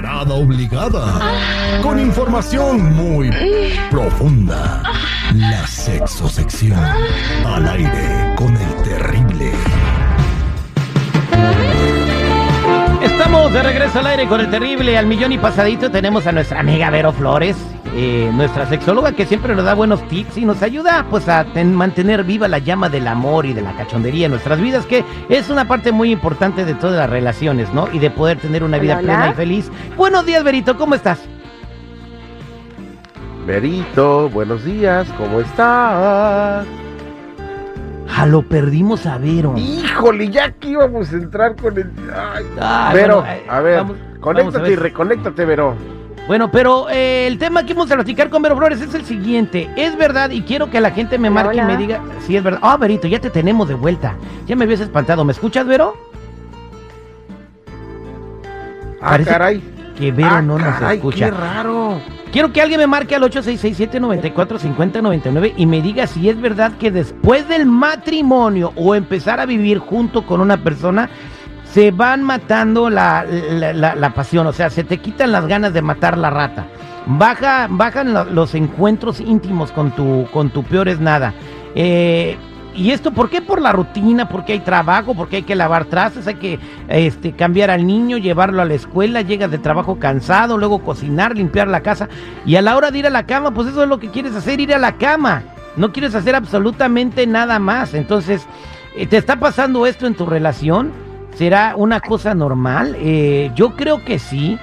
nada obligada, con información muy profunda. La sexosección al aire con el terrible. Estamos de regreso al aire con el terrible al millón y pasadito. Tenemos a nuestra amiga Vero Flores, eh, nuestra sexóloga que siempre nos da buenos tips y nos ayuda pues a ten- mantener viva la llama del amor y de la cachondería en nuestras vidas, que es una parte muy importante de todas las relaciones, ¿no? Y de poder tener una vida Hola, hola. plena y feliz. Buenos días, Verito, ¿cómo estás? Verito, buenos días, ¿cómo estás? Ah, lo perdimos a Vero. Híjole, ya que íbamos a entrar con el... Ay, Ay, Vero, bueno, eh, a ver, vamos- vamos a conéctate ver. y reconéctate, Vero. Bueno, pero eh, el tema que vamos a platicar con Vero Flores es el siguiente. Es verdad, y quiero que la gente me Hola, marque y me diga si es verdad. Ah, Verito, ya te tenemos de vuelta. Ya me habías espantado. ¿Me escuchas, Vero? Ah, Parece caray. Que Vero ah, no nos caray, escucha. qué raro. Quiero que alguien me marque al 8667-945099 y me diga si es verdad que después del matrimonio o empezar a vivir junto con una persona, se van matando la, la- pasión, o sea, se te quitan las ganas de matar la rata. Baja, bajan lo- los encuentros íntimos con tu, con peor es nada. Eh, ¿Y esto por qué? Por la rutina, porque hay trabajo, porque hay que lavar trastes, hay que este, cambiar al niño, llevarlo a la escuela, llegas de trabajo cansado, luego cocinar, limpiar la casa. Y a la hora de ir a la cama, pues eso es lo que quieres hacer, ir a la cama. No quieres hacer absolutamente nada más. Entonces, eh, ¿te está pasando esto en tu relación? ¿Será una cosa normal? Eh, yo creo que sí.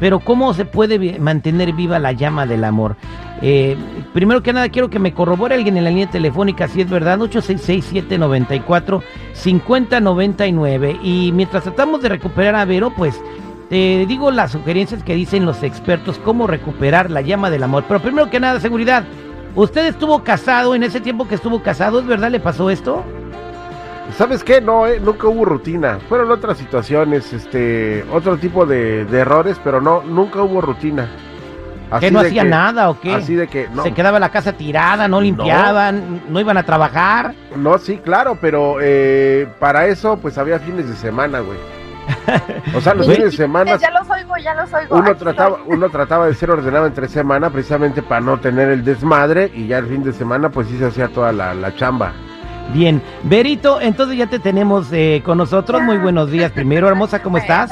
Pero ¿cómo se puede mantener viva la llama del amor? Eh, primero que nada quiero que me corrobore alguien en la línea telefónica si es verdad, 866-794-5099. Y mientras tratamos de recuperar a Vero, pues te digo las sugerencias que dicen los expertos, cómo recuperar la llama del amor. Pero primero que nada, seguridad. ¿Usted estuvo casado en ese tiempo que estuvo casado? ¿Es verdad? ¿Le pasó esto? ¿Sabes qué? No, eh, nunca hubo rutina. Fueron otras situaciones, este, otro tipo de, de errores, pero no, nunca hubo rutina. ¿Que Así no de hacía que- nada o qué? Así de que, no, Se quedaba la casa tirada, no limpiaban, no, iban a trabajar. no, sí, claro, pero eh, para eso, pues había fines de semana, güey. O sea, los fines de semana Ya los oigo, ya los oigo. uno trataba, uno trataba de ser ordenado entre semana precisamente para no tener el desmadre y ya el fin de semana pues sí se hacía toda la, la chamba. Bien, Berito, entonces ya te tenemos eh, con nosotros. Muy buenos días. Primero, hermosa, ¿cómo estás?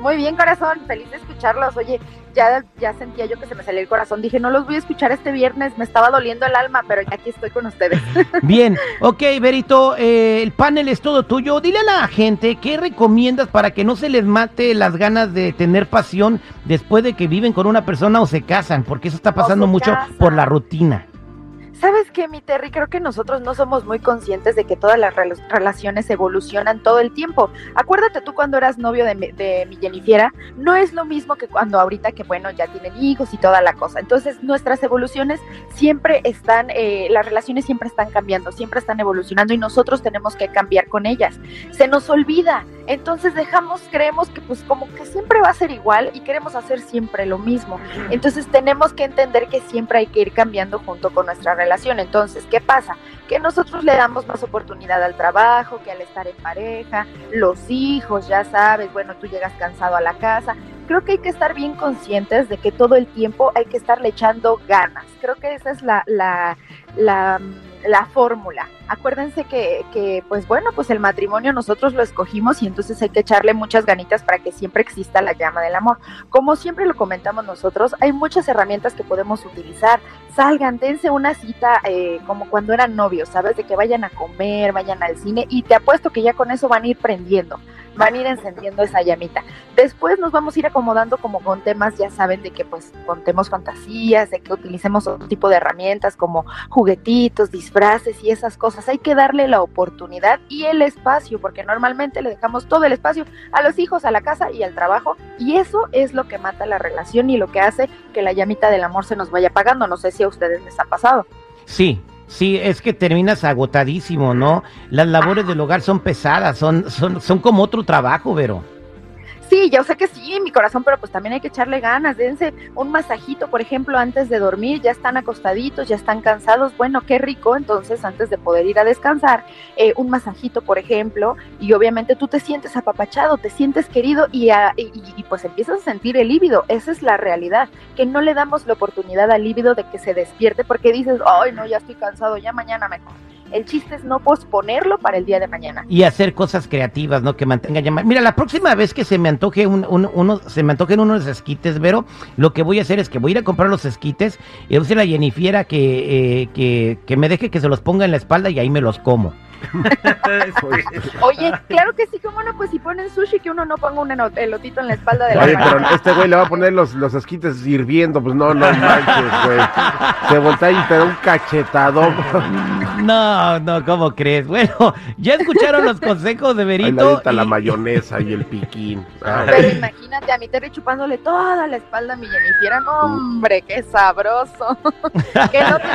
Muy bien, corazón. Feliz de escucharlos. Oye, ya, ya sentía yo que se me salía el corazón. Dije, no los voy a escuchar este viernes. Me estaba doliendo el alma, pero aquí estoy con ustedes. Bien, ok, Berito, eh, el panel es todo tuyo. Dile a la gente qué recomiendas para que no se les mate las ganas de tener pasión después de que viven con una persona o se casan, porque eso está pasando mucho casan. por la rutina. ¿Sabes qué, mi Terry? Creo que nosotros no somos muy conscientes de que todas las rel- relaciones evolucionan todo el tiempo. Acuérdate tú cuando eras novio de mi, de mi Jennifiera, no es lo mismo que cuando ahorita que, bueno, ya tienen hijos y toda la cosa. Entonces, nuestras evoluciones siempre están, eh, las relaciones siempre están cambiando, siempre están evolucionando y nosotros tenemos que cambiar con ellas. Se nos olvida. Entonces, dejamos, creemos que pues como que siempre va a ser igual y queremos hacer siempre lo mismo. Entonces tenemos que entender que siempre hay que ir cambiando junto con nuestra relación. Entonces, ¿qué pasa? Que nosotros le damos más oportunidad al trabajo, que al estar en pareja, los hijos, ya sabes, bueno, tú llegas cansado a la casa. Creo que hay que estar bien conscientes de que todo el tiempo hay que estarle echando ganas. Creo que esa es la, la, la, la fórmula. Acuérdense que, que, pues bueno, pues el matrimonio nosotros lo escogimos y entonces hay que echarle muchas ganitas para que siempre exista la llama del amor. Como siempre lo comentamos nosotros, hay muchas herramientas que podemos utilizar. Salgan, dense una cita eh, como cuando eran novios, ¿sabes? De que vayan a comer, vayan al cine y te apuesto que ya con eso van a ir prendiendo, van a ir encendiendo esa llamita. Después nos vamos a ir acomodando como con temas, ya saben, de que pues contemos fantasías, de que utilicemos otro tipo de herramientas como juguetitos, disfraces y esas cosas. Hay que darle la oportunidad y el espacio, porque normalmente le dejamos todo el espacio a los hijos, a la casa y al trabajo, y eso es lo que mata la relación y lo que hace que la llamita del amor se nos vaya apagando. No sé si a ustedes les ha pasado. Sí, sí, es que terminas agotadísimo, ¿no? Las labores del hogar son pesadas, son, son, son como otro trabajo, Vero. Sí, yo sé que sí, mi corazón, pero pues también hay que echarle ganas. Dense un masajito, por ejemplo, antes de dormir. Ya están acostaditos, ya están cansados. Bueno, qué rico. Entonces, antes de poder ir a descansar, eh, un masajito, por ejemplo. Y obviamente tú te sientes apapachado, te sientes querido y, a- y- y, pues empiezas a sentir el líbido. Esa es la realidad. Que no le damos la oportunidad al líbido de que se despierte porque dices, ay, no, ya estoy cansado, ya mañana mejor. El chiste es no posponerlo para el día de mañana. Y hacer cosas creativas, ¿no? Que mantengan llamar. Mira, la próxima vez que se me antoje un, un- uno, se me antojen unos esquites, Vero, lo que voy a hacer es que voy a ir a comprar los esquites y voy a decirle que, eh, que, que me deje que se los ponga en la espalda y ahí me los como. Oye, claro que sí, cómo no, pues si ponen sushi, que uno no ponga un elotito en la espalda de la Oye, pero este güey le va a poner los, los esquites hirviendo, pues no, no manches, güey. Se voltea y te da un cachetadón. No, no, ¿cómo crees? Bueno, ya escucharon los consejos de Ahí le Verito. avienta la y- mayonesa y el piquín. Ah, Pero imagínate a mi Terry chupándole toda la espalda a mi Jennifer. No, hombre, qué sabroso. que no te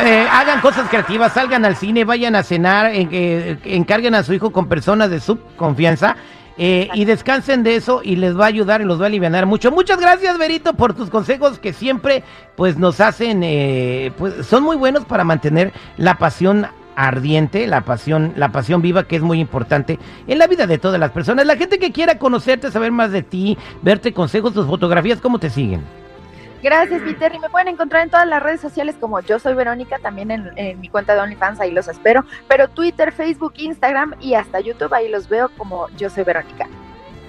Eh, hagan cosas creativas, salgan al cine, vayan a cenar, en- eh, encarguen a su hijo con personas de su confianza eh, y descansen de eso y les va a ayudar y los va a aliviar mucho. Muchas gracias, Verito, por tus consejos que siempre pues nos hacen, eh, pues son muy buenos para mantener la pasión ardiente, la pasión, la pasión viva que es muy importante en la vida de todas las personas. La gente que quiera conocerte, saber más de ti, verte consejos, tus fotografías, ¿cómo te siguen? Gracias, mi Terry. Me pueden encontrar en todas las redes sociales como yo soy Verónica, también en, en mi cuenta de OnlyFans, ahí los espero. Pero Twitter, Facebook, Instagram y hasta YouTube, ahí los veo como yo soy Verónica.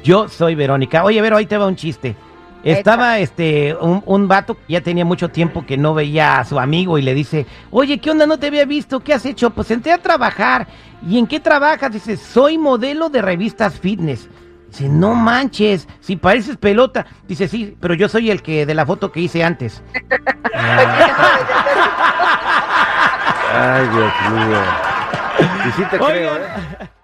Yo soy Verónica. Oye, Vero, ahí te va un chiste. Estaba este un, un vato que ya tenía mucho tiempo que no veía a su amigo y le dice, oye, ¿qué onda? No te había visto, ¿qué has hecho? Pues entré a trabajar. ¿Y en qué trabajas? Dice, soy modelo de revistas fitness. Dice, no manches, si pareces pelota. Dice, sí, pero yo soy el que de la foto que hice antes. Ay, Dios mío. Y sí te Oigan. creo, ¿eh?